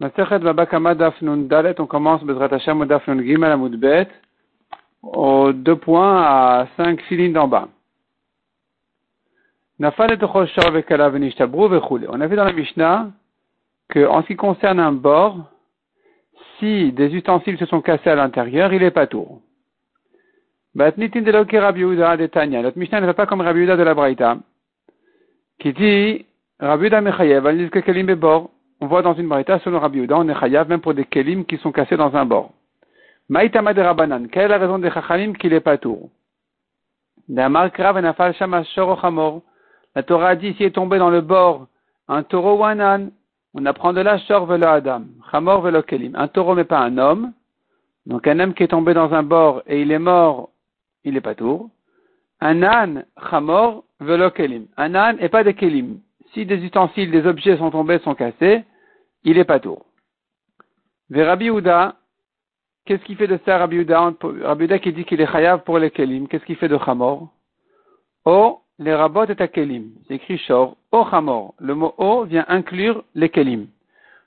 on commence aux deux points à cinq bas. On a vu dans la Mishnah que, en ce qui concerne un bord, si des ustensiles se sont cassés à l'intérieur, il est pas tour. Notre Mishnah ne va pas comme Rabbi Yehuda de la Braïta, qui dit Mechayev, on voit dans une marita selon Rabbi Yehuda, on est chayav même pour des kelim qui sont cassés dans un bord. Maïtama de Rabbanan, quelle est la raison des chachamim qu'il est pas tour La Torah a dit, s'il est tombé dans le bord un taureau ou un âne, on apprend de là shor velo adam, chamor velo kelim. Un taureau mais pas un homme. Donc un homme qui est tombé dans un bord et il est mort, il est pas tour. Un âne, chamor velo kelim. Un âne et pas des kelim. Si des ustensiles, des objets sont tombés, sont cassés, il est pas tour. Rabbi Houda, qu'est-ce qu'il fait de ça, Rabbi Houda qui dit qu'il est chayav pour les kelim, qu'est-ce qu'il fait de chamor? O, les rabot est à kelim. C'est écrit shor, o chamor. Le mot o vient inclure les kelim.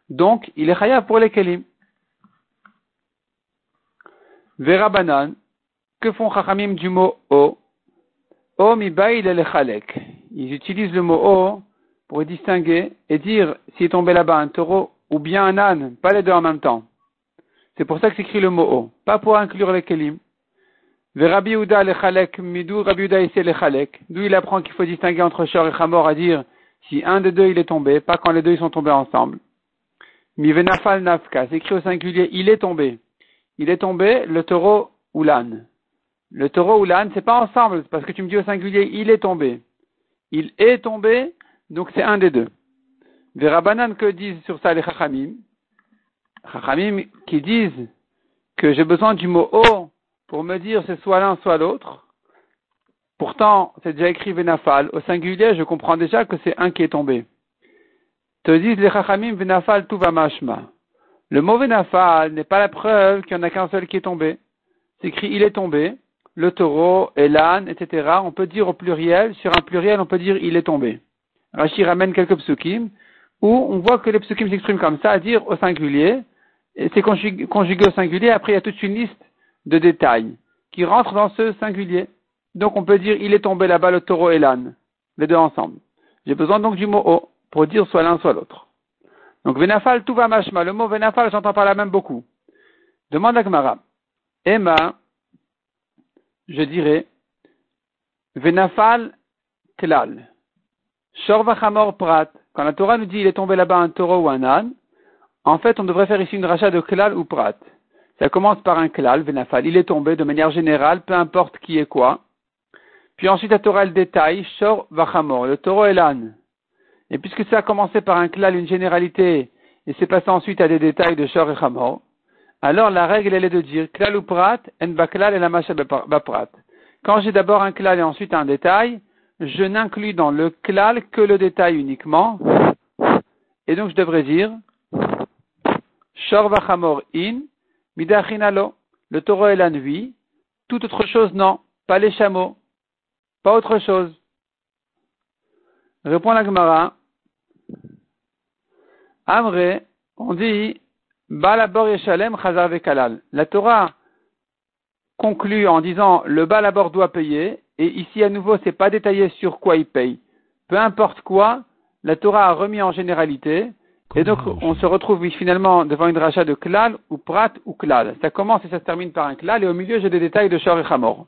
Donc, il est chayav pour les kelim. Vera banan, que font chachamim du mot o? O mi il est chalek. Ils utilisent le mot o pour distinguer et dire s'il est tombé là-bas un taureau ou bien un âne, pas les deux en même temps. C'est pour ça que s'écrit le mot o, pas pour inclure les kelim. Rabbi Uda le chalek, midou Rabbi Uda le. D'où il apprend qu'il faut distinguer entre Shor et Chamor à dire si un des deux il est tombé, pas quand les deux ils sont tombés ensemble. Mi venafal nafka, c'est écrit au singulier, il est tombé. Il est tombé, le taureau ou l'âne. Le taureau ou l'âne, c'est pas ensemble, parce que tu me dis au singulier, il est tombé. Il est tombé, donc c'est un des deux. Verabanan que disent sur ça les Chachamim Chachamim qui disent que j'ai besoin du mot o pour me dire c'est soit l'un soit l'autre. Pourtant, c'est déjà écrit Venafal. Au singulier, je comprends déjà que c'est un qui est tombé. Te disent les Chachamim Venafal tout va mashma. Le mot Venafal n'est pas la preuve qu'il n'y en a qu'un seul qui est tombé. C'est écrit il est tombé, le taureau et l'âne, etc. On peut dire au pluriel, sur un pluriel, on peut dire il est tombé. Rashi ramène quelques psukim, où on voit que les psukim s'expriment comme ça, à dire au singulier, et c'est conjugué, au singulier, après il y a toute une liste de détails qui rentrent dans ce singulier. Donc on peut dire il est tombé là-bas le taureau et l'âne, les deux ensemble. J'ai besoin donc du mot o pour dire soit l'un soit l'autre. Donc venafal tout va mashma. Le mot venafal j'entends par là même beaucoup. Demande à Gmara. Emma, je dirais venafal klal. Shorvachamor prat. Quand la Torah nous dit il est tombé là-bas un taureau ou un âne, en fait, on devrait faire ici une rachat de klal ou prat. Ça commence par un klal, venafal. Il est tombé de manière générale, peu importe qui est quoi. Puis ensuite, la Torah, le détaille, shor vachamor, le taureau et l'âne. Et puisque ça a commencé par un klal, une généralité, et c'est passé ensuite à des détails de shor et chamor, alors la règle, elle est de dire klal ou prat, en baklal et la macha prat. Quand j'ai d'abord un klal et ensuite un détail, je n'inclus dans le klal que le détail uniquement. Et donc je devrais dire Shor vachamor in, midachinalo, le taureau et la nuit, toute autre chose non, pas les chameaux, pas autre chose. Répond la Gemara. Amre, on dit Balabor Yeshalem Chazar Vekalal. La Torah conclut en disant le Balabor doit payer et ici, à nouveau, c'est pas détaillé sur quoi il paye. Peu importe quoi, la Torah a remis en généralité. Et donc, on se retrouve finalement devant une rachat de klal ou prat ou klal. Ça commence et ça se termine par un klal et au milieu, j'ai des détails de shor et chamor.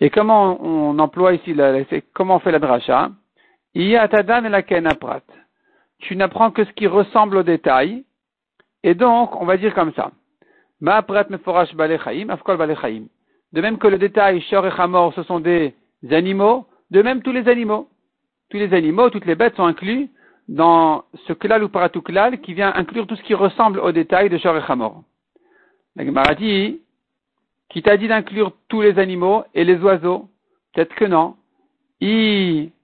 Et comment on, emploie ici, comment on fait la dracha? Iyatadan et la kena prat. Tu n'apprends que ce qui ressemble au détail. Et donc, on va dire comme ça. Ma prat meforash balechaim, afkol balechaim. De même que le détail Shor et Hamor, ce sont des animaux, de même tous les animaux. Tous les animaux, toutes les bêtes sont inclus dans ce klal ou paratuklal qui vient inclure tout ce qui ressemble au détail de Shor et Hamor. La Gemara dit, qui t'a dit d'inclure tous les animaux et les oiseaux? Peut-être que non.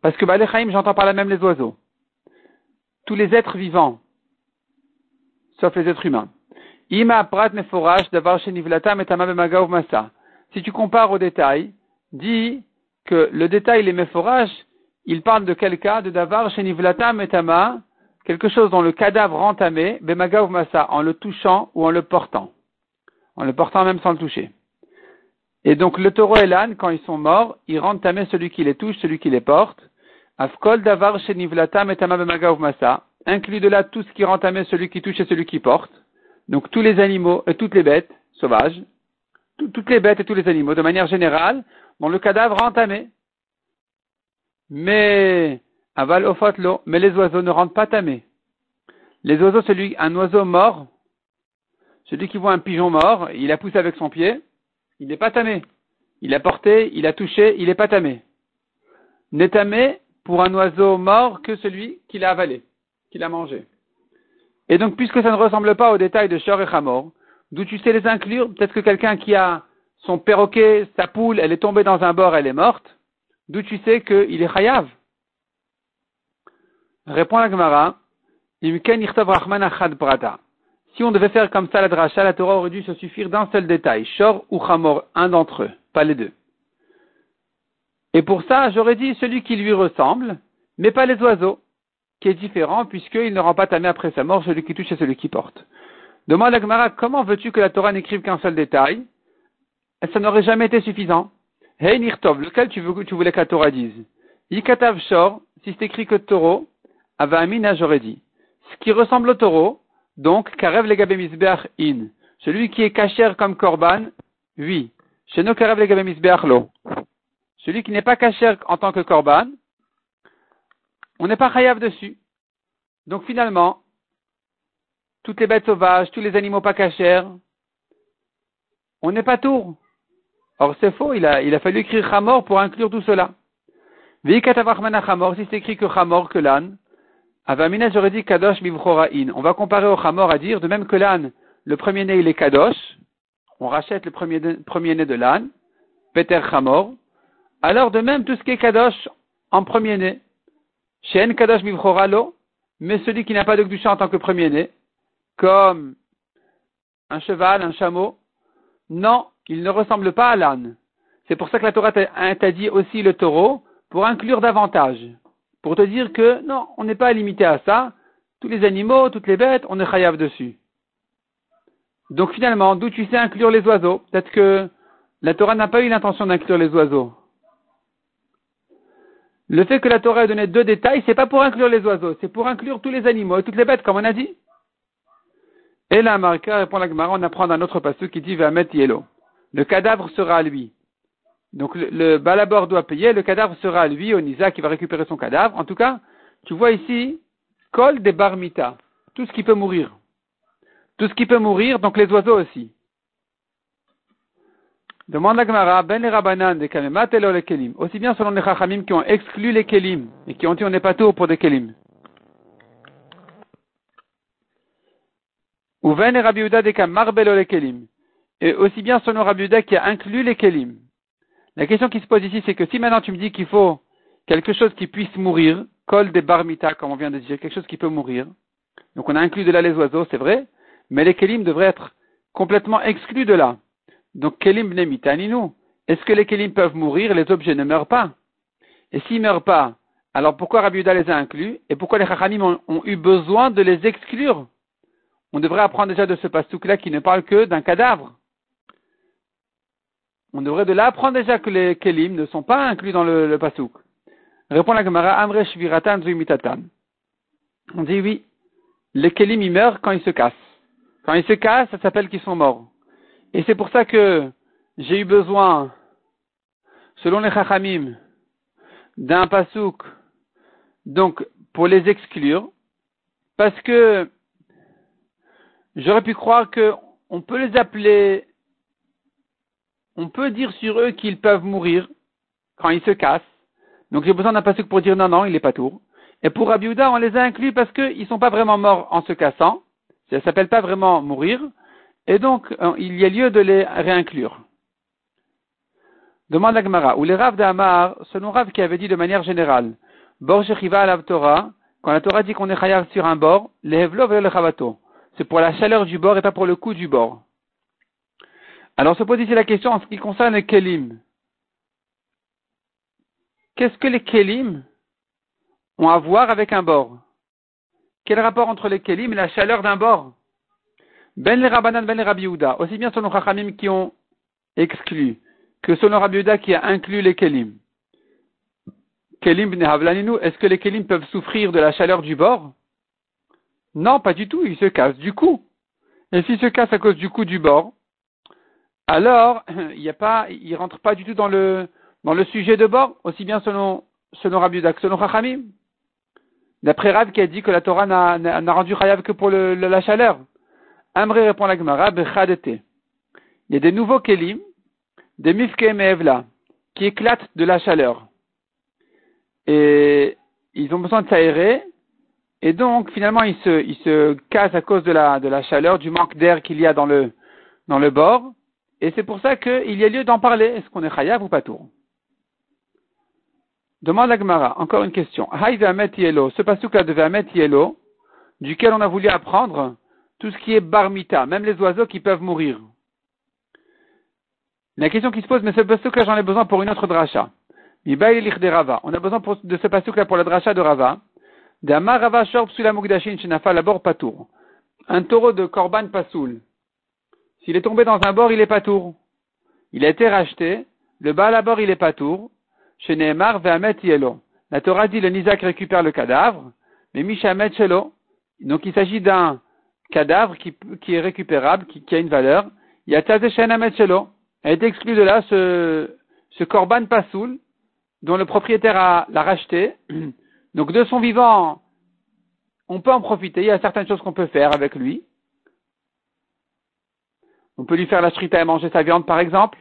Parce que Balechaim, j'entends par là même les oiseaux. Tous les êtres vivants, sauf les êtres humains. Ima prat si tu compares au détail, dis que le détail, les méforages, il parle de quel cas De Davar, Shenivlata, Metama, quelque chose dont le cadavre entamé, bemaga ou massa, en le touchant ou en le portant. En le portant même sans le toucher. Et donc le taureau et l'âne, quand ils sont morts, ils rendent tamé celui qui les touche, celui qui les porte. Afkol davar shenivlatam et bemaga ou massa. Inclut de là tout ce qui rend tamé celui qui touche et celui qui porte. Donc tous les animaux et toutes les bêtes sauvages, toutes les bêtes et tous les animaux, de manière générale, dont le cadavre entamé. Mais, aval ofotlo, mais les oiseaux ne rendent pas tamé. Les oiseaux, celui, un oiseau mort, celui qui voit un pigeon mort, il a poussé avec son pied, il n'est pas tamé. Il a porté, il a touché, il n'est pas tamé. N'est tamé pour un oiseau mort que celui qui l'a avalé, qui l'a mangé. Et donc, puisque ça ne ressemble pas aux détails de Shor et Hamor, d'où tu sais les inclure, peut-être que quelqu'un qui a son perroquet, sa poule, elle est tombée dans un bord, elle est morte, d'où tu sais qu'il est chayav? Répond la Gemara, si on devait faire comme ça la dracha, la Torah aurait dû se suffire d'un seul détail, Shor ou Hamor, un d'entre eux, pas les deux. Et pour ça, j'aurais dit celui qui lui ressemble, mais pas les oiseaux, qui est différent puisqu'il ne rend pas tamé après sa mort celui qui touche et celui qui porte. Demande à Gemara, comment veux-tu que la Torah n'écrive qu'un seul détail? Ça n'aurait jamais été suffisant. Hey Nirtov, lequel tu, veux, tu voulais que la Torah dise? Yikatav Shor, si c'est écrit que taureau, Amina, j'aurais dit. Ce qui ressemble au taureau, donc, Karev Legabe Misbeach In. Celui qui est kacher comme Korban, oui. Chez nous, Karev Legabe Misbeach Lo. Celui qui n'est pas kacher en tant que Korban, on n'est pas chayav dessus. Donc finalement, toutes les bêtes sauvages, tous les animaux pas cachers, on n'est pas tour. Or, c'est faux, il a, fallu écrire Hamor pour inclure tout cela. Hamor, si c'est écrit que Hamor, que l'âne, Avamina, j'aurais dit Kadosh in. On va comparer au Hamor à dire, de même que l'âne, le premier-né, il est Kadosh, on rachète le premier-né de l'âne, Peter Hamor, alors de même tout ce qui est Kadosh en premier-né, Shen Kadosh lo, mais celui qui n'a pas de Gdusha en tant que premier-né, comme un cheval, un chameau. Non, il ne ressemble pas à l'âne. C'est pour ça que la Torah t'a dit aussi le taureau, pour inclure davantage. Pour te dire que non, on n'est pas limité à ça. Tous les animaux, toutes les bêtes, on est chayav dessus. Donc finalement, d'où tu sais inclure les oiseaux? Peut-être que la Torah n'a pas eu l'intention d'inclure les oiseaux. Le fait que la Torah ait donné deux détails, c'est pas pour inclure les oiseaux, c'est pour inclure tous les animaux et toutes les bêtes, comme on a dit. Et la marca répond la Gemara, on apprend un autre passage qui dit Vamet Yelo. Le cadavre sera à lui. Donc le, balabor doit payer, le cadavre sera à lui, au Nisa qui va récupérer son cadavre. En tout cas, tu vois ici, col des barmita, tout ce qui peut mourir. Tout ce qui peut mourir, donc les oiseaux aussi. Demande la ben les rabanan de kamemat les kelim. Aussi bien selon les chachamim qui ont exclu les kelim et qui ont dit on n'est pas tout pour des kelim. Ou ven et Rabbi de kamarbel les kelim. Et aussi bien selon Rabbi qui a inclus les kelim. La question qui se pose ici, c'est que si maintenant tu me dis qu'il faut quelque chose qui puisse mourir, col des barmita, comme on vient de dire, quelque chose qui peut mourir. Donc on a inclus de là les oiseaux, c'est vrai, mais les kelim devraient être complètement exclus de là. Donc, kelim bnemitaninu. Est-ce que les kelim peuvent mourir les objets ne meurent pas? Et s'ils ne meurent pas, alors pourquoi Rabbi les a inclus? Et pourquoi les chachamim ont, eu besoin de les exclure? On devrait apprendre déjà de ce pastouk-là qui ne parle que d'un cadavre. On devrait de là apprendre déjà que les kelim ne sont pas inclus dans le, le pastouk. Répond la Gemara, Amre Shviratan Zuimitatan. On dit oui, les kelim ils meurent quand ils se cassent. Quand ils se cassent, ça s'appelle qu'ils sont morts. Et c'est pour ça que j'ai eu besoin, selon les Chachamim, d'un pasouk, donc pour les exclure, parce que j'aurais pu croire qu'on peut les appeler, on peut dire sur eux qu'ils peuvent mourir quand ils se cassent. Donc j'ai besoin d'un pasouk pour dire non, non, il n'est pas tour. Et pour Abiouda, on les a inclus parce qu'ils ne sont pas vraiment morts en se cassant. Ça ne s'appelle pas vraiment mourir. Et donc, euh, il y a lieu de les réinclure. Demande la Gemara, ou les Rav d'Amar, selon Rav qui avait dit de manière générale, à la Torah, quand la Torah dit qu'on est chayav sur un bord, les le chavato. C'est pour la chaleur du bord et pas pour le coup du bord. Alors se pose ici la question en ce qui concerne les kelim. Qu'est-ce que les kelim ont à voir avec un bord? Quel rapport entre les kelim et la chaleur d'un bord? Ben les Rabbanan, ben les Rabbi Aussi bien selon Chachamim qui ont exclu que selon Rabbi qui a inclus les kelim. Kelim est-ce que les kelim peuvent souffrir de la chaleur du bord? Non, pas du tout, ils se cassent du coup. Et s'ils se cassent à cause du coup du bord, alors il n'y a pas, ils rentrent pas du tout dans le dans le sujet de bord, aussi bien selon selon Rabbi que selon Chachamim. D'après Rav qui a dit que la Torah n'a rendu Chayav que pour la chaleur. Amré répond la Gemara, Il y a des nouveaux kelim, des mifke evla, qui éclatent de la chaleur. Et ils ont besoin de s'aérer, et donc finalement ils se, ils se cassent à cause de la, de la chaleur, du manque d'air qu'il y a dans le, dans le bord, et c'est pour ça qu'il y a lieu d'en parler. Est-ce qu'on est chayav ou pas tour? Demande la Gemara, encore une question. Haï Yelo, ce pasuk-là de Ve'amet Yelo, duquel on a voulu apprendre tout ce qui est barmita, même les oiseaux qui peuvent mourir. La question qui se pose, mais ce pasuk-là, j'en ai besoin pour une autre dracha. On a besoin de ce pasuk-là pour la dracha de Rava. Un taureau de Korban Pasoul. S'il est tombé dans un bord, il est patour. Il a été racheté. Le bas à bord, il est patour. Chez Nehemar, Ve'amet Yelo. La Torah dit le Nizak récupère le cadavre, mais Mishamet Shelo. Donc il s'agit d'un cadavre qui, est récupérable, qui, a une valeur. Il y a Amet Shelo. Elle est exclue de là ce, ce Korban Pasoul, dont le propriétaire l'a racheté. Donc de son vivant, on peut en profiter. Il y a certaines choses qu'on peut faire avec lui. On peut lui faire la shrita et manger sa viande, par exemple.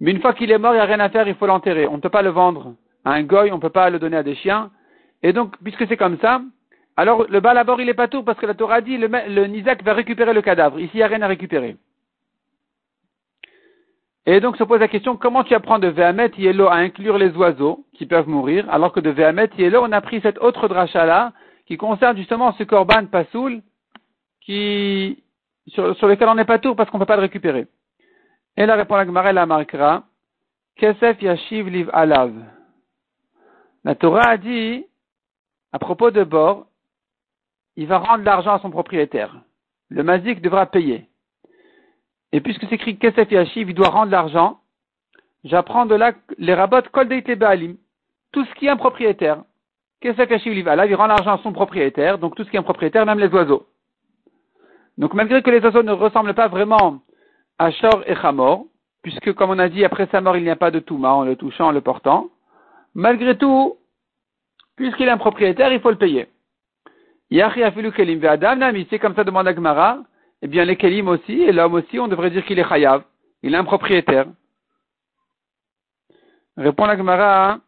Mais une fois qu'il est mort, il n'y a rien à faire, il faut l'enterrer. On ne peut pas le vendre à un goy, on ne peut pas le donner à des chiens. Et donc, puisque c'est comme ça, alors le bas d'abord il est pas tout parce que la Torah dit le, le Nizak va récupérer le cadavre. Ici, il n'y a rien à récupérer. Et donc se pose la question, comment tu apprends de Vehamet Yelo à inclure les oiseaux qui peuvent mourir, alors que de Vehamet Yelo, on a pris cette autre dracha-là, qui concerne justement ce korban pasoul, qui, sur, lequel on n'est pas tour parce qu'on ne peut pas le récupérer. Et la réponse à la Gemara, la marquera, Kesef Yashiv Liv Alav. La Torah a dit, à propos de Bor, il va rendre l'argent à son propriétaire. Le mazik devra payer. Et puisque c'est écrit Kesef Yashiv, il doit rendre l'argent, j'apprends de là les rabots Kol Baalim. Tout ce qui est un propriétaire. Kesef Yashiv il rend l'argent à son propriétaire, donc tout ce qui est un propriétaire, même les oiseaux. Donc malgré que les oiseaux ne ressemblent pas vraiment à Shor et Chamor, puisque comme on a dit, après sa mort, il n'y a pas de Touma en le touchant, en le portant, malgré tout, puisqu'il est un propriétaire, il faut le payer. Yachi Kelim Ve'adam c'est comme ça demande Agmara, eh bien les kelim aussi, et l'homme aussi, on devrait dire qu'il est chayav. Il est un propriétaire. Répond la Gemara.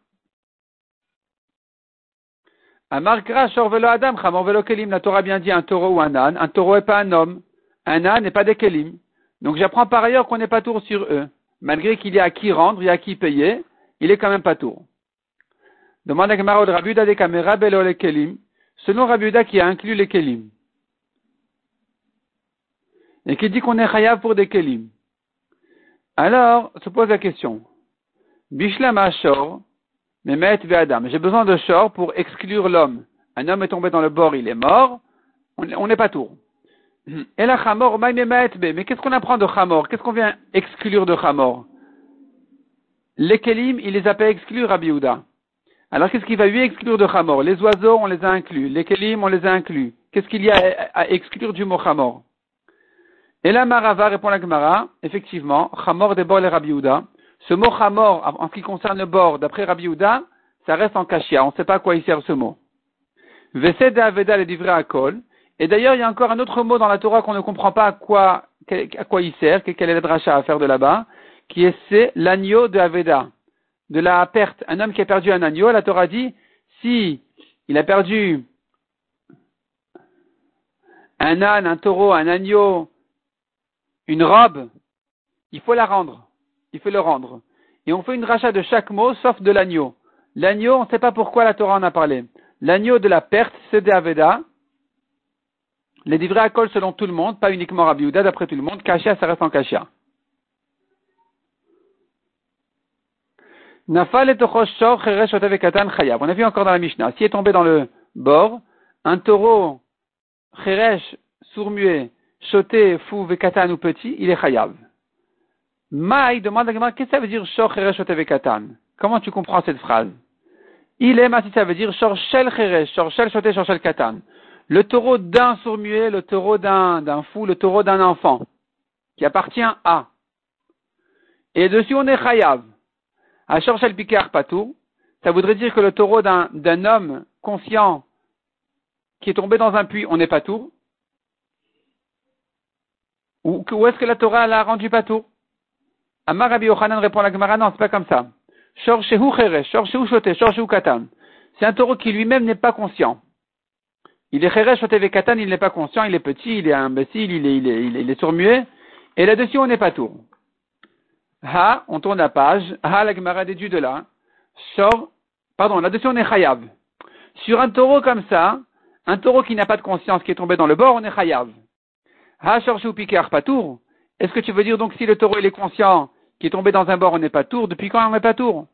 Amarkra velo adam, chamor velo kelim. La Torah bien dit un taureau ou un âne. Un taureau n'est pas un homme. Un âne n'est pas des kelim. Donc j'apprends par ailleurs qu'on n'est pas tour sur eux. Malgré qu'il y a à qui rendre, il y a à qui payer, il est quand même pas tour. Demande à Gemara de Rabuda des caméras, belo les kelim. Selon Rabuda qui a inclus les kelim et qui dit qu'on est chayav pour des kelim. Alors, se pose la question. Bishlam Ashor, Mehmet Ve'adam. J'ai besoin de shor pour exclure l'homme. Un homme est tombé dans le bord, il est mort. On n'est pas tour. Et la chamor, Mais qu'est-ce qu'on apprend de chamor? Qu'est-ce qu'on vient exclure de chamor? Les kelim, il les a pas exclus, Rabbi Alors qu'est-ce qu'il va lui exclure de chamor? Les oiseaux, on les a inclus. Les kelim, on les a inclus. Qu'est-ce qu'il y a à exclure du mot chamor? Et là, Marava répond la Gemara, effectivement, Chamor des bords et Rabbi Ce mot Chamor, en ce qui concerne le bord, d'après Rabbi ça reste en kashia. On ne sait pas à quoi il sert ce mot. Vesed Aveda le divrei akol. Et d'ailleurs, il y a encore un autre mot dans la Torah qu'on ne comprend pas à quoi, à quoi il sert, quel est le dracha à faire de là-bas, qui est c'est l'agneau de Aveda, de la perte. Un homme qui a perdu un agneau, la Torah dit, si il a perdu un âne, un taureau, un agneau, une robe, il faut la rendre. Il faut le rendre. Et on fait une rachat de chaque mot, sauf de l'agneau. L'agneau, on ne sait pas pourquoi la Torah en a parlé. L'agneau de la perte, c'est de Aveda. Les livrets à col selon tout le monde, pas uniquement Rabbi Uda, d'après tout le monde. Kashia, ça reste en Kashia. On a vu encore dans la Mishnah, s'il est tombé dans le bord, un taureau, cheresh, sourd-muet, choté, fou, vekatan ou petit, il est chayav. Maï demande à qu'est-ce que ça veut dire shor, cheresh, choté, vekatan? Comment tu comprends cette phrase? Il est si ça veut dire shor, shel, cheresh, shor, shel, choté, shor, shel, katan. Le taureau d'un sourd-muet, le taureau d'un, fou, le taureau d'un enfant, qui appartient à. Et dessus, on est chayav. À shor, shel, pikar, patou, ça voudrait dire que le taureau d'un, d'un homme conscient qui est tombé dans un puits, on n'est pas tout. Ou, où est-ce que la Torah l'a rendu pas tout Amar Rabbi Yochanan répond à la Gemara, non, c'est pas comme ça. katan. C'est un taureau qui lui-même n'est pas conscient. Il est cheresh shote katan, il n'est pas conscient, il est petit, il est imbécile, il est, il est, il est, il est. Et là-dessus, on n'est pas tout. Ha, on tourne la page. Ha, la Gemara déduit de là. Shor, pardon, là-dessus, on est chayav. Sur un taureau comme ça, un taureau qui n'a pas de conscience, qui est tombé dans le bord, on est chayav. Patour. Est-ce que tu veux dire donc si le taureau il est conscient, qui est tombé dans un bord, on n'est pas tour, depuis quand on n'est pas tour?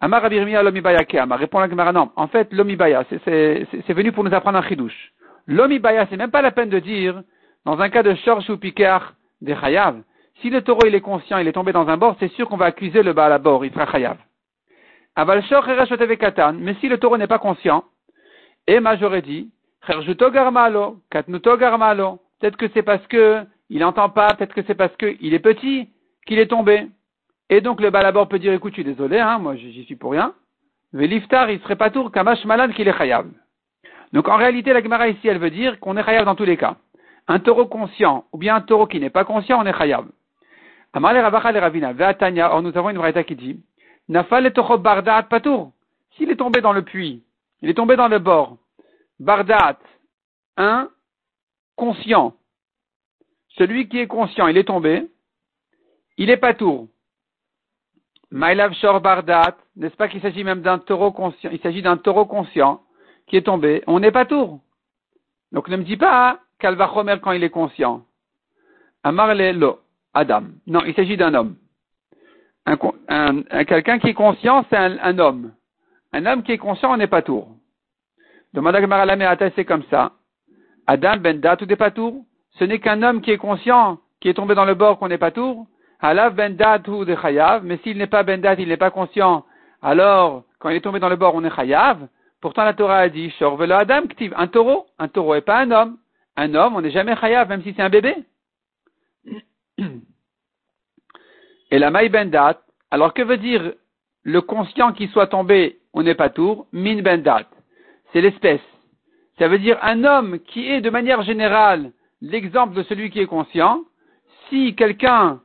Amar Abirmiya l'omibaya keama. Répond la Gemara, non. En fait, l'omibaya, c'est venu pour nous apprendre un chidouche. L'omibaya, c'est même pas la peine de dire, dans un cas de shorsh ou pikar des chayav, si le taureau il est conscient, il est tombé dans un bord, c'est sûr qu'on va accuser le bas à bord, il sera chayav. Aval katan, mais si le taureau n'est pas conscient, et j'aurais dit, garmalo, garmalo. Peut-être que c'est parce que il n'entend pas, peut-être que c'est parce qu'il est petit qu'il est tombé. Et donc le balabor peut dire, écoute, je suis désolé, hein, moi j'y suis pour rien. Mais l'iftar, il serait pas tour kamash malade qu'il est chayav. Donc en réalité, la Gemara ici, elle veut dire qu'on est chayav dans tous les cas. Un taureau conscient, ou bien un taureau qui n'est pas conscient, on est chayav. Amar le ravina, or nous avons une vraie qui dit, nafal et bardat patour. S'il est tombé dans le puits, il est tombé dans le bord. Bardat, un conscient. Celui qui est conscient, il est tombé. Il est pas tour. Mailav Shor Bardat, n'est-ce pas qu'il s'agit même d'un taureau conscient, il s'agit d'un taureau conscient qui est tombé. On n'est pas tour. Donc ne me dis pas Kalvachomer quand il est conscient. Amarle lo, Adam. Non, il s'agit d'un homme. Un, quelqu'un qui est conscient, c'est un homme. Un homme qui est conscient, on n'est pas tour. Demande à Gemara c'est comme ça. Adam ben dat ou des patour. Ce n'est qu'un homme qui est conscient, qui est tombé dans le bord qu'on n'est pas tour. Alav ben dat ou des chayav. Mais s'il n'est pas ben dat, il n'est pas conscient. Alors, quand il est tombé dans le bord, on est chayav. Pourtant, la Torah a dit, Shorvelo Adam ktiv. Un taureau. Un taureau et pas un homme. Un homme, on n'est jamais chayav, même si c'est un bébé. Et la maï ben dat. Alors, que veut dire le conscient qui soit tombé on n'est pas tour, min bendat. C'est l'espèce. Ça veut dire un homme qui est de manière générale l'exemple de celui qui est conscient. Si quelqu'un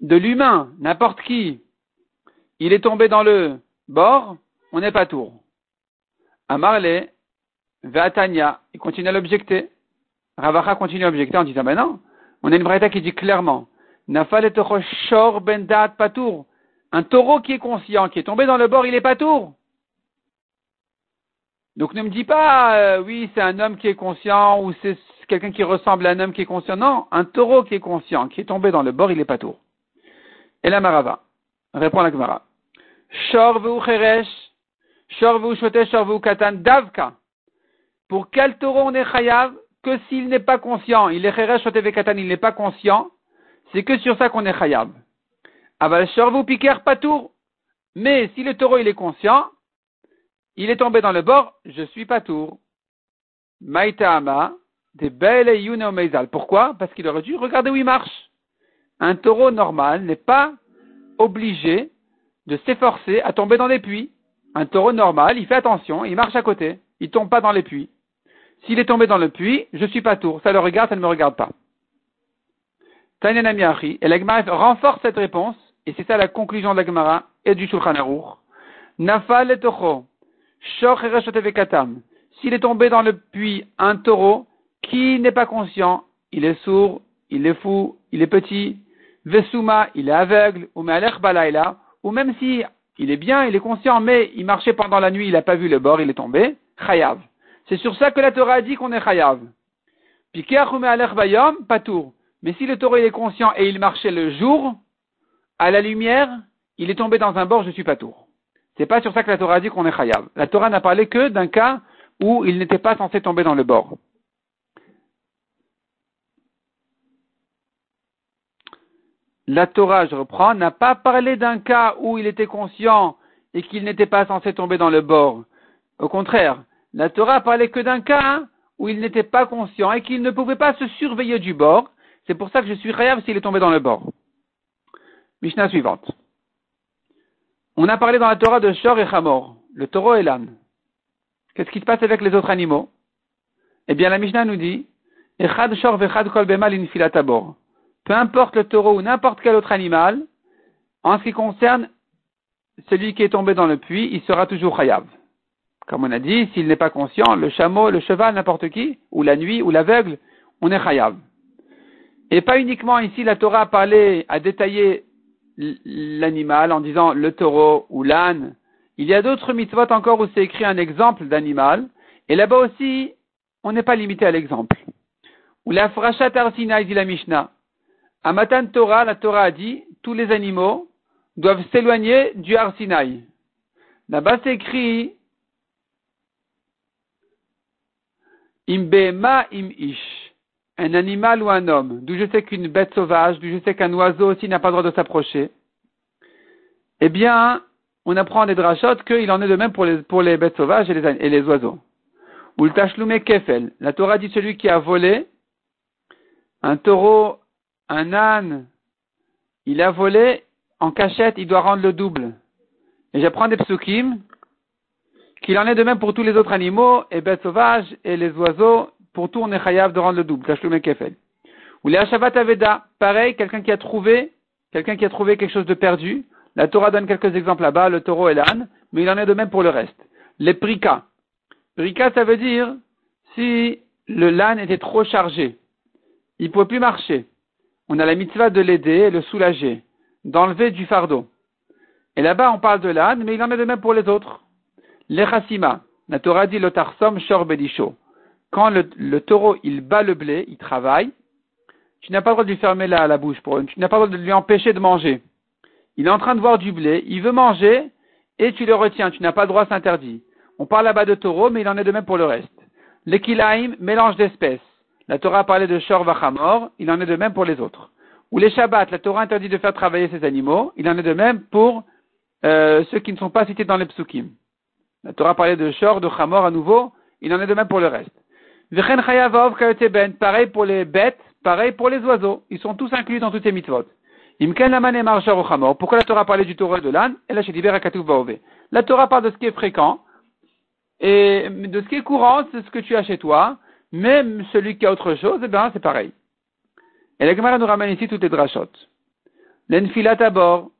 de l'humain, n'importe qui, il est tombé dans le bord, on n'est pas tour. Amarle, Vatanya, il continue à l'objecter. Ravacha continue à objecter en disant, ben non, on a une vraie qui dit clairement, Nafal et shor bendat patour. Un taureau qui est conscient, qui est tombé dans le bord, il est pas tour. Donc ne me dis pas, euh, oui, c'est un homme qui est conscient ou c'est quelqu'un qui ressemble à un homme qui est conscient. Non, un taureau qui est conscient, qui est tombé dans le bord, il est pas tour. Et la marava, répond la Gemara. Shorvu cheresh, shorvu shotesh, shorvu katan, davka. Pour quel taureau on est chayav que s'il n'est pas conscient, il est cheresh, shotev katan, il n'est pas conscient, c'est que sur ça qu'on est chayav. Aval vous piquer patour. Mais si le taureau il est conscient, il est tombé dans le bord, je suis patour. Maïtaama, des belles meizal. Pourquoi? Parce qu'il aurait dû regarder où il marche. Un taureau normal n'est pas obligé de s'efforcer à tomber dans les puits. Un taureau normal, il fait attention, il marche à côté. Il tombe pas dans les puits. S'il est tombé dans le puits, je suis pas tour. Ça le regarde, ça ne me regarde pas. Tanyanamiachi, et l'Agma renforce cette réponse et c'est ça la conclusion de la Gemara et du Shulchan Aruch. Nafal et S'il est tombé dans le puits un taureau qui n'est pas conscient, il est sourd, il est fou, il est petit, Vesuma, il est aveugle, ou balaila, ou même si il est bien, il est conscient, mais il marchait pendant la nuit, il n'a pas vu le bord, il est tombé, chayav. C'est sur ça que la Torah a dit qu'on est chayav. Pikeach ou bayom, patour. Mais si le taureau est conscient et il marchait le jour, à la lumière, il est tombé dans un bord, je suis pas tour. C'est pas sur ça que la Torah a dit qu'on est chayav. La Torah n'a parlé que d'un cas où il n'était pas censé tomber dans le bord. La Torah, je reprends, n'a pas parlé d'un cas où il était conscient et qu'il n'était pas censé tomber dans le bord. Au contraire, la Torah parlait que d'un cas où il n'était pas conscient et qu'il ne pouvait pas se surveiller du bord. C'est pour ça que je suis rêve s'il est tombé dans le bord. Mishnah suivante. On a parlé dans la Torah de Shor et Hamor, le taureau et l'âne. Qu'est-ce qui se passe avec les autres animaux? Eh bien, la Mishnah nous dit Echad Shor vechad kol bemal. Peu importe le taureau ou n'importe quel autre animal, en ce qui concerne celui qui est tombé dans le puits, il sera toujours chayav. Comme on a dit, s'il n'est pas conscient, le chameau, le cheval, n'importe qui, ou la nuit, ou l'aveugle, on est chayav. Et pas uniquement ici, la Torah a parlé, a détaillé l'animal en disant le taureau ou l'âne. Il y a d'autres mitzvot encore où c'est écrit un exemple d'animal. Et là-bas aussi, on n'est pas limité à l'exemple. Ou la frachat arsinaï dit la Mishnah. À Matan Torah, la Torah a dit, tous les animaux doivent s'éloigner du arsinaï. Là-bas c'est écrit, Imbema im ish, un animal ou un homme, d'où je sais qu'une bête sauvage, d'où je sais qu'un oiseau aussi n'a pas le droit de s'approcher, eh bien, on apprend des drachotes qu'il en est de même pour les, bêtes sauvages et les, et les oiseaux. Ou le tachloumé kefel, la Torah dit celui qui a volé un taureau, un âne, il a volé en cachette, il doit rendre le double. Et j'apprends des psukim qu'il en est de même pour tous les autres animaux, et bêtes sauvages, et les oiseaux, pour tout on est chayav de rendre le double, tachloumé kefel. Ou les Hashavat Aveda, pareil, quelqu'un qui a trouvé, quelqu'un qui a trouvé quelque chose de perdu, la Torah donne quelques exemples là-bas, le taureau et l'âne, mais il en est de même pour le reste. Les prika. Prika, ça veut dire si le l'âne était trop chargé, il ne pouvait plus marcher. On a la mitzvah de l'aider et le soulager, d'enlever du fardeau. Et là-bas, on parle de l'âne, mais il en est de même pour les autres. Les chassima. La Torah dit le tarsom shor bedisho. Quand le, taureau, il bat le blé, il travaille, tu n'as pas le droit de lui fermer la, bouche, pour, tu n'as pas le droit de lui empêcher de manger. Il est en train de voir du blé, il veut manger, et tu le retiens, tu n'as pas le droit, c'est interdit. On parle là-bas de taureau, mais il en est de même pour le reste. L'ekilaim, mélange d'espèces. La Torah a parlé de shor vachamor, il en est de même pour les autres. Ou les shabbats, la Torah interdit de faire travailler ces animaux, il en est de même pour euh, ceux qui ne sont pas cités dans les psukim. La Torah parlé de shor, de chamor à nouveau, il en est de même pour le reste. Ben, pareil pour les bêtes, pareil pour les oiseaux. Ils sont tous inclus dans toutes ces mitzvot. Pourquoi la Torah parlait du taureau de l'âne? Et là, La Torah parle de ce qui est fréquent et de ce qui est courant, c'est ce que tu as chez toi. Même celui qui a autre chose, eh bien, c'est pareil. Et la Gemara nous ramène ici toutes les drachotes. L'enfilat à bord.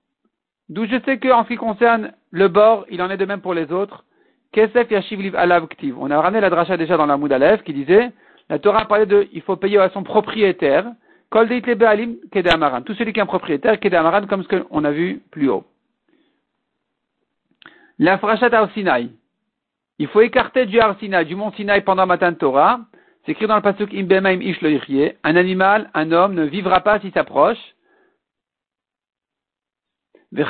D'où je sais qu'en ce qui concerne le bord, il en est de même pour les autres. Kesef yashiv alav ktiv. On a ramené la dracha déjà dans la Moudalev qui disait, la Torah parlait de, il faut payer à son propriétaire. Kol Be'alim Amaran. Tout celui qui est un propriétaire, Amaran, comme ce qu'on a vu plus haut. La frachat Arsinaï. Il faut écarter du Arsinaï, du mont Sinaï pendant Matan Torah. C'est écrit dans le pasuk Imbemaim Ish Un animal, un homme ne vivra pas s'il s'approche. Et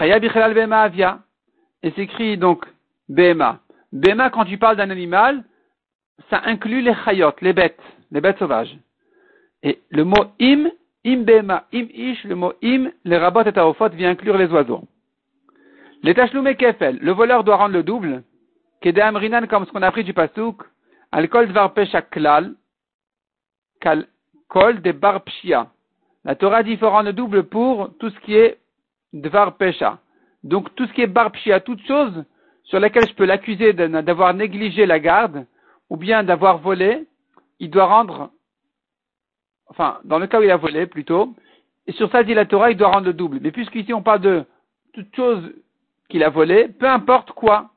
c'est écrit donc Bema. Bema, quand tu parles d'un animal, ça inclut les chayot, les bêtes, les bêtes sauvages. Et le mot im, im bema, im ish, le mot im, les rabots et taofot vient inclure les oiseaux. Les tachloumé kefel, le voleur doit rendre le double. Kedam rinan, comme ce qu'on a appris du pasouk, alcool dvar pesha klal, kol de bar pshia. La Torah dit rendre le double pour tout ce qui est dvar pesha. Donc tout ce qui est bar pshia, toute chose sur laquelle je peux l'accuser d'avoir négligé la garde, ou bien d'avoir volé, il doit rendre enfin, dans le cas où il a volé plutôt, et sur ça dit la Torah, il doit rendre le double. Mais puisqu'ici on parle de toute chose qu'il a volé, peu importe quoi.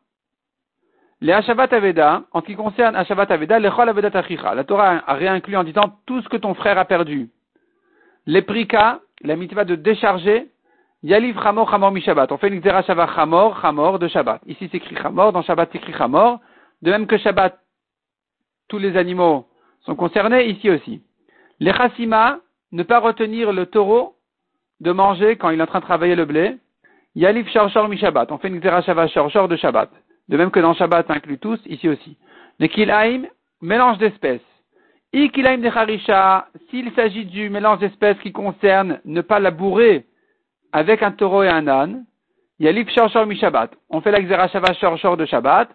Les Hashavat Aveda, en ce qui concerne Hashavat Aveda, les Chol Aveda la Torah a réinclus en disant tout ce que ton frère a perdu. Les Prika, la mitzvah de décharger, Yaliv Chamor Chamor Mi Shabbat. On fait une Xera Shabbat Chamor, Chamor de Shabbat. Ici c'est écrit Chamor, dans Shabbat c'est écrit Chamor. De même que Shabbat, tous les animaux sont concernés, ici aussi. Les chassima, ne pas retenir le taureau de manger quand il est en train de travailler le blé. Yalif shor mi Shabbat. On fait une xera shor de Shabbat. De même que dans Shabbat, ça inclut tous, ici aussi. Le kilaim, mélange d'espèces. I kilaim de harisha, s'il s'agit du mélange d'espèces qui concerne ne pas labourer avec un taureau et un âne, yalif shor mi Shabbat. On fait la shor shor de Shabbat.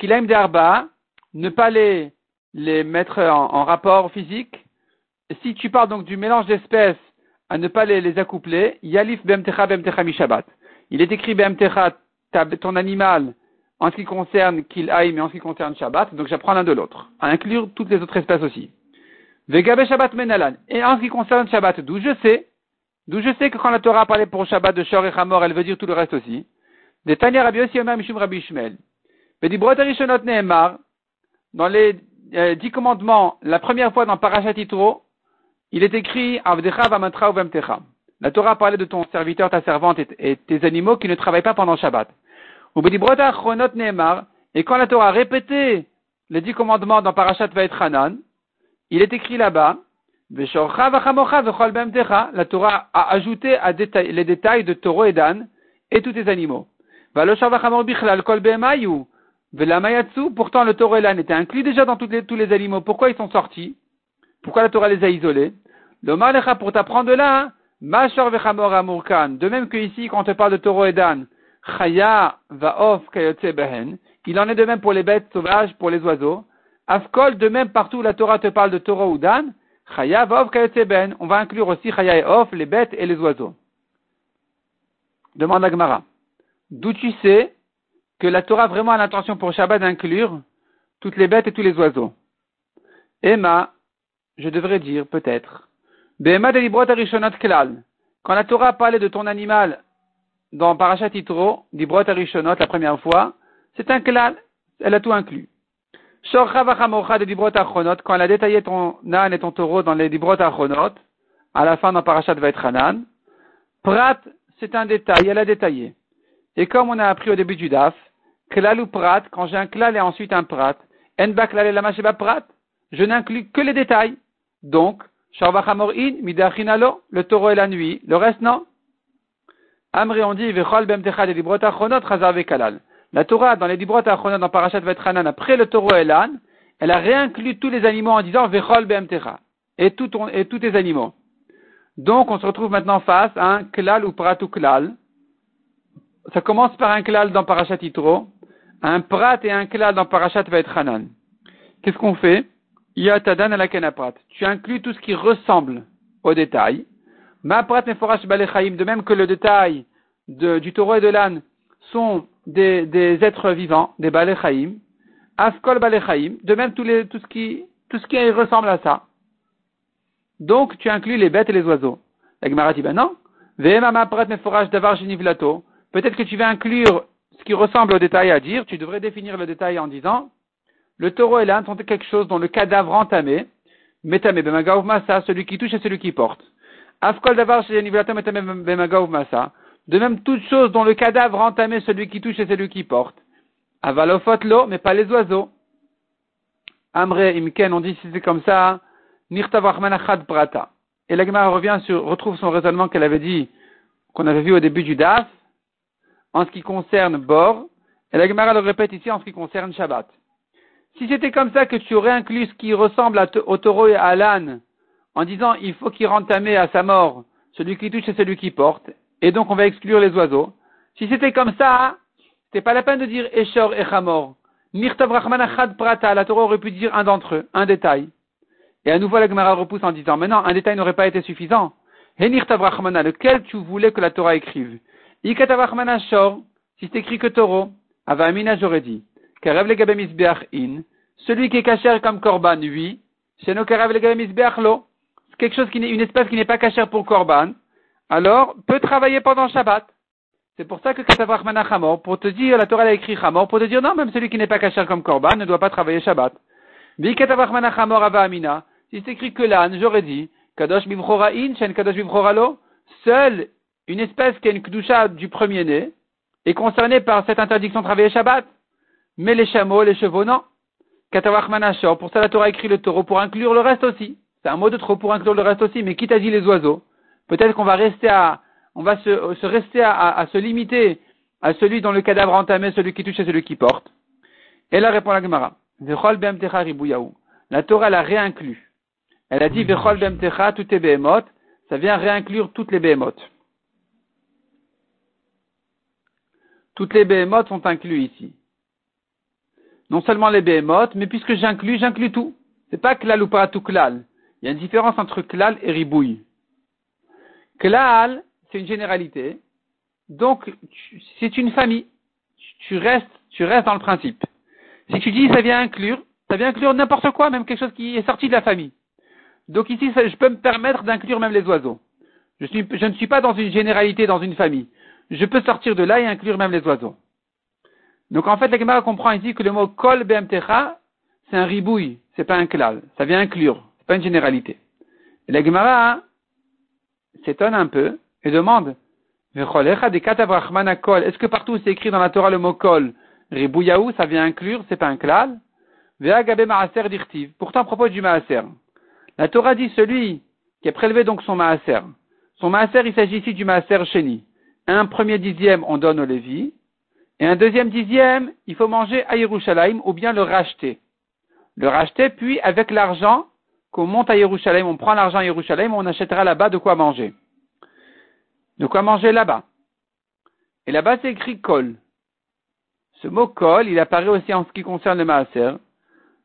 Kilaim de arba, ne pas les, les mettre en, rapport physique. Si tu parles donc du mélange d'espèces à ne pas les, les accoupler, yalif bemtecha bemtecha mi Shabbat. Il est écrit bemtecha, ton animal, en ce qui concerne qu'il aille, mais en ce qui concerne Shabbat, donc j'apprends l'un de l'autre, à inclure toutes les autres espèces aussi. Vegabe Shabbat menalan. Et en ce qui concerne Shabbat, d'où je sais, d'où je sais que quand la Torah parlait pour Shabbat de Shor et Hamor, elle veut dire tout le reste aussi. Des Rabbi Yossi Omer Mishum Rabbi Ishmael. Rishonot Nehemar, dans les euh, dix commandements, la première fois dans Parashat Yitro, il est écrit Avdecha Vamatra Uvemtecha. La Torah parlait de ton serviteur, ta servante et, tes animaux qui ne travaillent pas pendant Shabbat. Et quand la Torah a répété les dix commandements dans Parashat Hanan, il est écrit là-bas, la Torah a ajouté à les détails de taureau et d'âne et tous tes animaux. Pourtant, le taureau et l'âne étaient inclus déjà dans les, tous les animaux. pourquoi ils sont sortis? Pourquoi la Torah les a isolés? Pour t'apprendre là, hein. de même que ici, quand on te parle de taureau et d'âne. Il en est de même pour les bêtes sauvages, pour les oiseaux. Afkol, de même partout la Torah te parle de taureau ou d'âne. Chaya vaof behen. On va inclure aussi Chaya et Of, les bêtes et les oiseaux. Demande Agmara. D'où tu sais que la Torah a vraiment l'intention pour Shabbat d'inclure toutes les bêtes et tous les oiseaux? Emma, je devrais dire peut-être. Bema de klal. Quand la Torah parlait de ton animal dans Parashat Yitro, d'Ibrot Arishonot, la première fois, c'est un klal, elle a tout inclus. Quand elle a détaillé ton âne et ton taureau dans les Dibrot Achronot, à la fin dans Parashat Vaetranan, Prat, c'est un détail, elle a détaillé. Et comme on a appris au début du DAF, klal ou prat, quand j'ai un klal et ensuite un prat, en klal et lama prat, je n'inclus que les détails. Donc, Sharvachamor in, midachinalo, le taureau et la nuit, le reste non. Amri on dit, Vechol bemtecha de librot achronot kalal. La Torah, dans les librot achronot, dans Parashat Vetranan, après le taureau et l'âne, elle a réinclus tous les animaux en disant Vechol bemtecha. Et, et tous les animaux. Donc, on se retrouve maintenant face à un klal ou prat ou klal. Ça commence par un klal dans Parashat Yitro, un prat et un klal dans Parashat Vetranan. Qu'est-ce qu'on fait? Yatadan ala kenaprat. Tu inclus tout ce qui ressemble au détail. Ma prat de même que le détail du taureau et de l'âne sont des, des, êtres vivants, des balechaim. Afkol balechaim, de même tout, les, tout, ce qui, tout ce qui ressemble à ça. Donc tu inclus les bêtes et les oiseaux. La Gemara dit ben non. Peut-être que tu vas inclure ce qui ressemble au détail à dire, tu devrais définir le détail en disant le taureau et l'âne sont quelque chose dont le cadavre entamé, metame masa, celui qui touche et celui qui porte. Afkol davar masa. De même, toute chose dont le cadavre entamé, celui qui touche et celui qui porte. Avalofot lo, mais pas les oiseaux. Amre imken, on dit si c'est comme ça, nirtavrachmanachad prata. Et la revient sur, retrouve son raisonnement qu'elle avait dit, qu'on avait vu au début du DAF, en ce qui concerne Bor, et la le répète ici en ce qui concerne Shabbat. Si c'était comme ça que tu aurais inclus ce qui ressemble au taureau et à l'âne, en disant il faut qu'il rende tamé à sa mort, celui qui touche et celui qui porte, et donc on va exclure les oiseaux. Si c'était comme ça, c'était pas la peine de dire Eshor et Chamor. Mirtav Prata, la Torah aurait pu dire un d'entre eux, un détail. Et à nouveau la Gemara repousse en disant, mais non, un détail n'aurait pas été suffisant. Henirtav lequel tu voulais que la Torah écrive? Ikatav Shor, si c'est écrit que taureau, Avamina j'aurais dit in. Celui qui est caché comme korban, oui. C'est quelque chose qui n'est, une espèce qui n'est pas cachère pour korban. Alors, peut travailler pendant Shabbat. C'est pour ça que Katavrachmana Chamor, pour te dire, la Torah a écrit Chamor, pour te dire non, même celui qui n'est pas caché comme korban ne doit pas travailler Shabbat. Bi Katavrachmana Chamor Ava Amina. Si c'est écrit que l'âne, j'aurais dit, Kadosh Bivchora In, Shen Kadosh Bivchora seule une espèce qui a une Kdusha du premier-né est concernée par cette interdiction de travailler Shabbat. Mais les chameaux, les chevaux, non. Katawach pour ça la Torah a écrit le taureau pour inclure le reste aussi. C'est un mot de trop pour inclure le reste aussi, mais qui t'a dit les oiseaux? Peut-être qu'on va rester à, on va se, rester à, se limiter à celui dont le cadavre entamé, celui qui touche et celui qui porte. Et là répond la Gemara. La Torah l'a réinclus. Elle a dit Vechol be'emtecha tout est behemoth. Ça vient réinclure toutes les behemoths. Toutes les behemoths sont inclus ici. Non seulement les behemoths, mais puisque j'inclus, j'inclus tout. C'est pas klal ou pas tout klal. Il y a une différence entre klal et ribouille. Klal, c'est une généralité. Donc, c'est une famille. Tu restes, tu restes dans le principe. Si tu dis ça vient inclure, ça vient inclure n'importe quoi, même quelque chose qui est sorti de la famille. Donc ici, je peux me permettre d'inclure même les oiseaux. Je, ne suis pas dans une généralité, dans une famille. Je peux sortir de là et inclure même les oiseaux. Donc en fait, la caméra comprend ici que le mot kol bmtecha, c'est un ribouille, c'est pas un klal. Ça vient inclure, c'est pas une généralité. La Gemara s'étonne un peu et demande, est-ce que partout c'est écrit dans la Torah le mot kol, ribouyaou, ça vient inclure, c'est pas un klal? Pourtant, à propos du maaser, la Torah dit celui qui a prélevé donc son maaser. Son maaser, il s'agit ici du maaser chéni. Un premier dixième, on donne au Lévi. Et un deuxième dixième, il faut manger à Yerushalayim ou bien le racheter. Le racheter, puis avec l'argent qu'on monte à Yerushalayim, on prend l'argent à Yerushalayim, on achètera là-bas de quoi manger. De quoi manger là-bas. Et là-bas, c'est écrit kol. Ce mot kol, il apparaît aussi en ce qui concerne le maaser.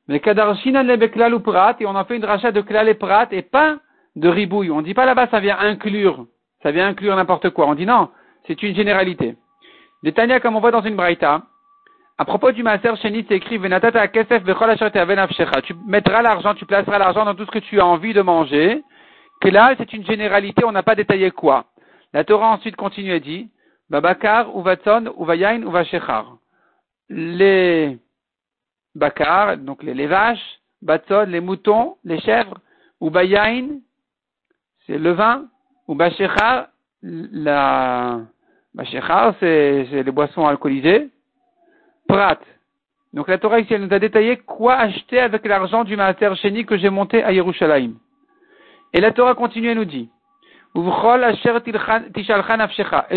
Mais Kadarshina le ou prat, et on en fait une rachat de klal et prat, et pas de ribouille. On dit pas là-bas, ça vient inclure. Ça vient inclure n'importe quoi. On dit non, c'est une généralité. Tania, comme on voit dans une braïta, à propos du maaser chéni, c'est écrit, venatata kesef Tu mettras l'argent, tu placeras l'argent dans tout ce que tu as envie de manger. Que là, c'est une généralité, on n'a pas détaillé quoi. La Torah ensuite continue et dit, babakar, uvatson, uvayain, uvashechar. Les bakar, donc les, vaches, batzod, les moutons, les chèvres, ou bayain, c'est le vin, ou bashechar, la, bashechar, c'est les boissons alcoolisées, prat. Donc la Torah ici, elle nous a détaillé quoi acheter avec l'argent du maaser chéni que j'ai monté à Yerushalayim. Et la Torah continue et nous dit, et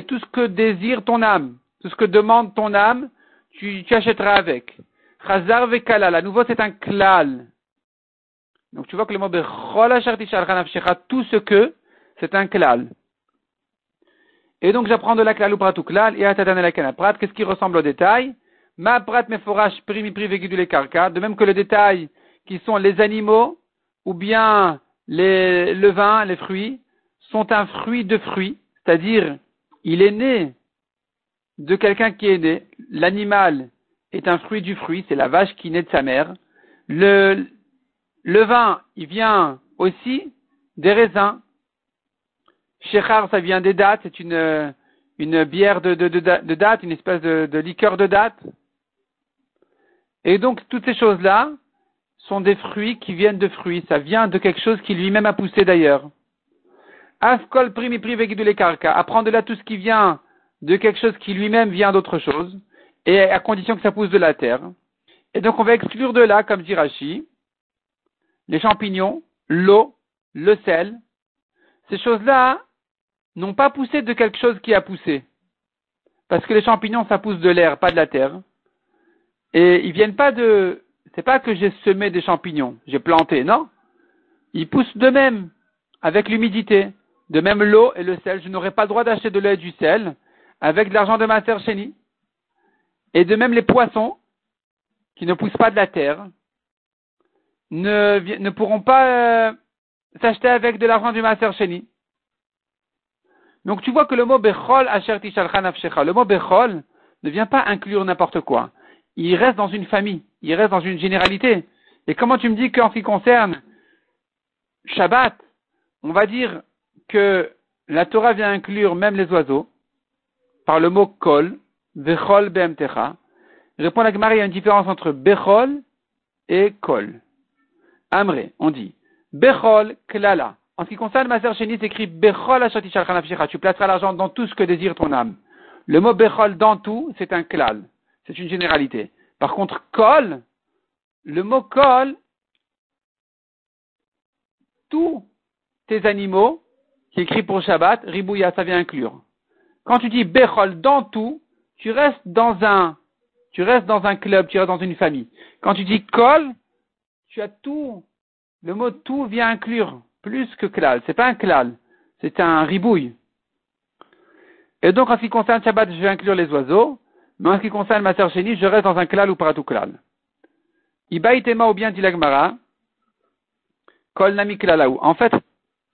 tout ce que désire ton âme, tout ce que demande ton âme, tu, achèteras avec. Chazar vekalal. À nouveau, c'est un klal. Donc tu vois que le mot tout ce que, c'est un klal. Et donc j'apprends de la klal ou pratou klal et atadan la prat. Qu'est-ce qui ressemble au détail? Ma prat meforach primi les karka. De même que le détail qui sont les animaux ou bien les, le vin, les fruits, sont un fruit de fruits. C'est-à-dire, il est né de quelqu'un qui est né. L'animal est un fruit du fruit, c'est la vache qui naît de sa mère. Le, vin, il vient aussi des raisins. Shechar, ça vient des dates, c'est une, une bière de, de, de, date, une espèce de, de liqueur de date. Et donc, toutes ces choses-là sont des fruits qui viennent de fruits. Ça vient de quelque chose qui lui-même a poussé d'ailleurs. Afkol primi de karka. Apprendre de là tout ce qui vient de quelque chose qui lui-même vient d'autre chose et à condition que ça pousse de la terre. Et donc on va exclure de là, comme dit Rashi, les champignons, l'eau, le sel. Ces choses-là n'ont pas poussé de quelque chose qui a poussé. Parce que les champignons, ça pousse de l'air, pas de la terre. Et ils viennent pas de, c'est pas que j'ai semé des champignons, j'ai planté, non. Ils poussent d'eux-mêmes, avec l'humidité. De même l'eau et le sel, je n'aurais pas le droit d'acheter de l'eau et du sel avec de l'argent de ma sœur chénie. Et de même les poissons, qui ne poussent pas de la terre, ne, ne pourront pas euh, s'acheter avec de l'argent du master chéni. Donc tu vois que le mot bechol le mot bechol ne vient pas inclure n'importe quoi. Il reste dans une famille, il reste dans une généralité. Et comment tu me dis qu'en ce qui concerne Shabbat, on va dire que la Torah vient inclure même les oiseaux par le mot kol, Bechol BMTcha. Répond la Gemara, il y a une différence entre Bechol et Kol. Amré, on dit Bechol Klala. En ce qui concerne Maser Sheni, c'est écrit Bechol Tu placeras l'argent dans tout ce que désire ton âme. Le mot Bechol dans tout, c'est un klal. C'est une généralité. Par contre, Kol, le mot Kol, tous tes animaux, qui écrit pour Shabbat, Ribouya, ça vient inclure. Quand tu dis Bechol dans tout, tu restes dans un Tu restes dans un club, tu restes dans une famille. Quand tu dis kol, tu as tout. Le mot tout vient inclure plus que klal. C'est pas un klal, c'est un ribouille. Et donc, en ce qui concerne Shabbat, je vais inclure les oiseaux. Mais en ce qui concerne ma sœur Chéni, je reste dans un klal ou paratou klal. Ibaïtema ou bien dit kol nami klalaou. En fait,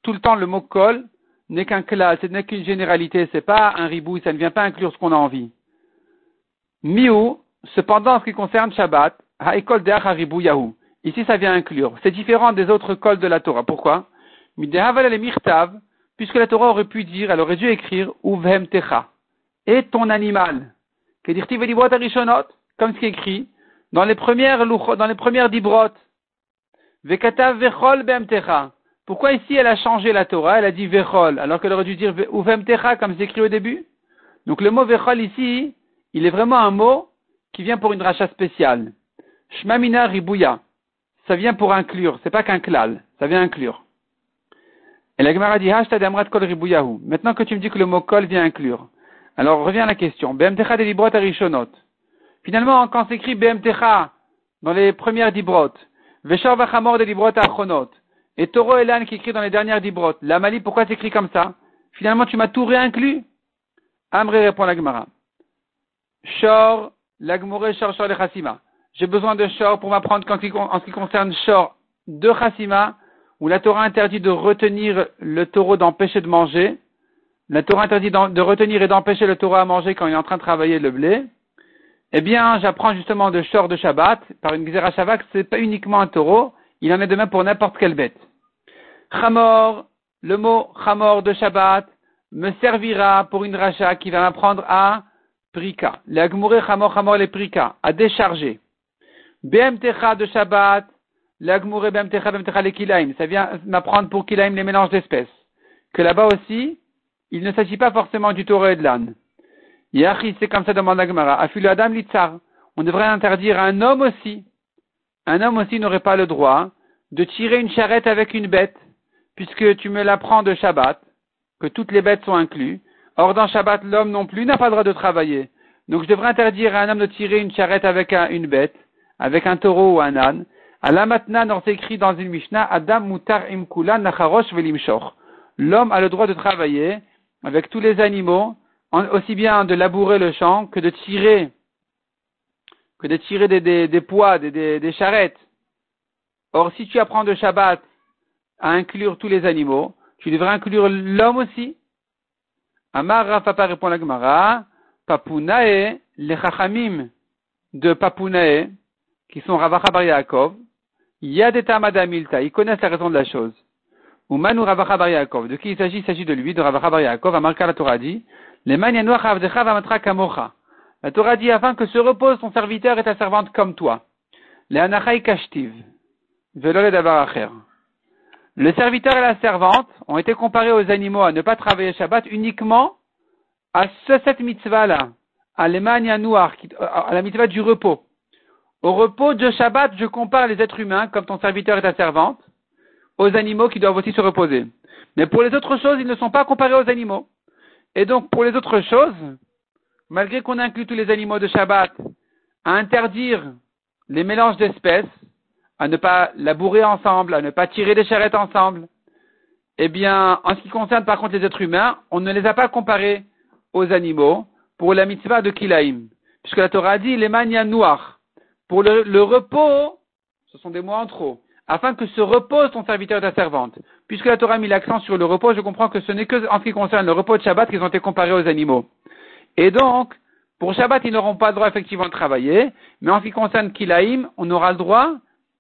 tout le temps, le mot kol n'est qu'un klal, ce n'est qu'une généralité, c'est pas un ribouille, ça ne vient pas inclure ce qu'on a envie. Miou, cependant, en ce qui concerne Shabbat, ha'ekol deach yahu. Ici, ça vient inclure. C'est différent des autres cols de la Torah. Pourquoi? puisque la Torah aurait pu dire, elle aurait dû écrire, uvhem techa. Et ton animal. Comme ce qui est écrit, dans les premières, dans les premières dibrot. Vekatav vechol techa. Pourquoi ici elle a changé la Torah, elle a dit vechol, alors qu'elle aurait dû dire uvhem techa, comme c'est écrit au début? Donc le mot vechol ici, il est vraiment un mot qui vient pour une rachat spéciale. Shmamina ribouya. Ça vient pour inclure, c'est pas qu'un klal, ça vient inclure. Et la Gemara dit, kol ribouyahu. Maintenant que tu me dis que le mot kol vient inclure. Alors revient à la question. BMTcha des librot arishonot. Finalement, quand s'écrit BMTcha dans les premières dibrot, Veshor vachamor des librot achonot, et Toro Elan qui écrit dans les dernières dibrot, la Mali, pourquoi c'est écrit comme ça? Finalement, tu m'as tout réinclus? Amré répond la Gemara. Shor, l'agmore shor shor le chasima. J'ai besoin de shor pour m'apprendre en ce qui concerne shor de chasima, où la Torah interdit de retenir le taureau d'empêcher de manger. La Torah interdit de retenir et d'empêcher le taureau à manger quand il est en train de travailler le blé. Eh bien, j'apprends justement de shor de Shabbat, par une à Shabbat, c'est pas uniquement un taureau, il en est de même pour n'importe quelle bête. Chamor, le mot chamor de Shabbat me servira pour une racha qui va m'apprendre à prika. L'agmouré chamor chamor les prika, à décharger. BMTcha de Shabbat, l'agmouré BMTcha BMTcha les kilaim. Ça vient m'apprendre pour kilaim les mélanges d'espèces. Que là-bas aussi, il ne s'agit pas forcément du taureau et de l'âne. Yachi, c'est comme ça demande l'agmara. Afilu Adam litzar. On devrait interdire à un homme aussi. Un homme aussi n'aurait pas le droit de tirer une charrette avec une bête, puisque tu me l'apprends de Shabbat, que toutes les bêtes sont incluses. Or, dans Shabbat, l'homme non plus n'a pas le droit de travailler. Donc, je devrais interdire à un homme de tirer une charrette avec une bête, avec un taureau ou un âne. la matna, on écrit dans une Mishnah, Adam mutar imkula nacharosh velimshor. L'homme a le droit de travailler avec tous les animaux, aussi bien de labourer le champ que de tirer, que de tirer des, poids, des, charrettes. Or, si tu apprends de Shabbat à inclure tous les animaux, tu devrais inclure l'homme aussi. Amar Rafapa répond la Gemara, Papunae, les chachamim de Papunae, qui sont Ravacha Bar Yaakov, Yadeta Madamilta, ils connaissent la raison de la chose. Ou Manu Bar Yaakov, de qui il s'agit? Il s'agit de lui, de Ravacha Bar Yaakov, Amarka la Torah dit, les Kamocha. La Torah dit afin que se repose ton serviteur et ta servante comme toi. Les Anachai Kashtiv, Velole Davaracher. Le serviteur et la servante ont été comparés aux animaux à ne pas travailler Shabbat uniquement à ce, cette mitzvah-là, à Noir, à la mitzvah du repos. Au repos de Shabbat, je compare les êtres humains, comme ton serviteur et ta servante, aux animaux qui doivent aussi se reposer. Mais pour les autres choses, ils ne sont pas comparés aux animaux. Et donc, pour les autres choses, malgré qu'on inclut tous les animaux de Shabbat, à interdire les mélanges d'espèces, à ne pas labourer ensemble, à ne pas tirer des charrettes ensemble, eh bien, en ce qui concerne par contre les êtres humains, on ne les a pas comparés aux animaux pour la mitzvah de Kilaim. Puisque la Torah dit les manias noirs. Pour le, repos, ce sont des mots en trop, afin que se repose ton serviteur et ta servante. Puisque la Torah a mis l'accent sur le repos, je comprends que ce n'est que en ce qui concerne le repos de Shabbat qu'ils ont été comparés aux animaux. Et donc, pour Shabbat, ils n'auront pas le droit effectivement de travailler, mais en ce qui concerne Kilaïm, on aura le droit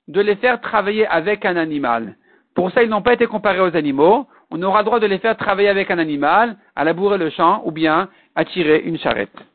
de les faire travailler avec un animal. Pour ça, ils n'ont pas été comparés aux animaux. On aura le droit de les faire travailler avec un animal, à labourer le champ ou bien à tirer une charrette.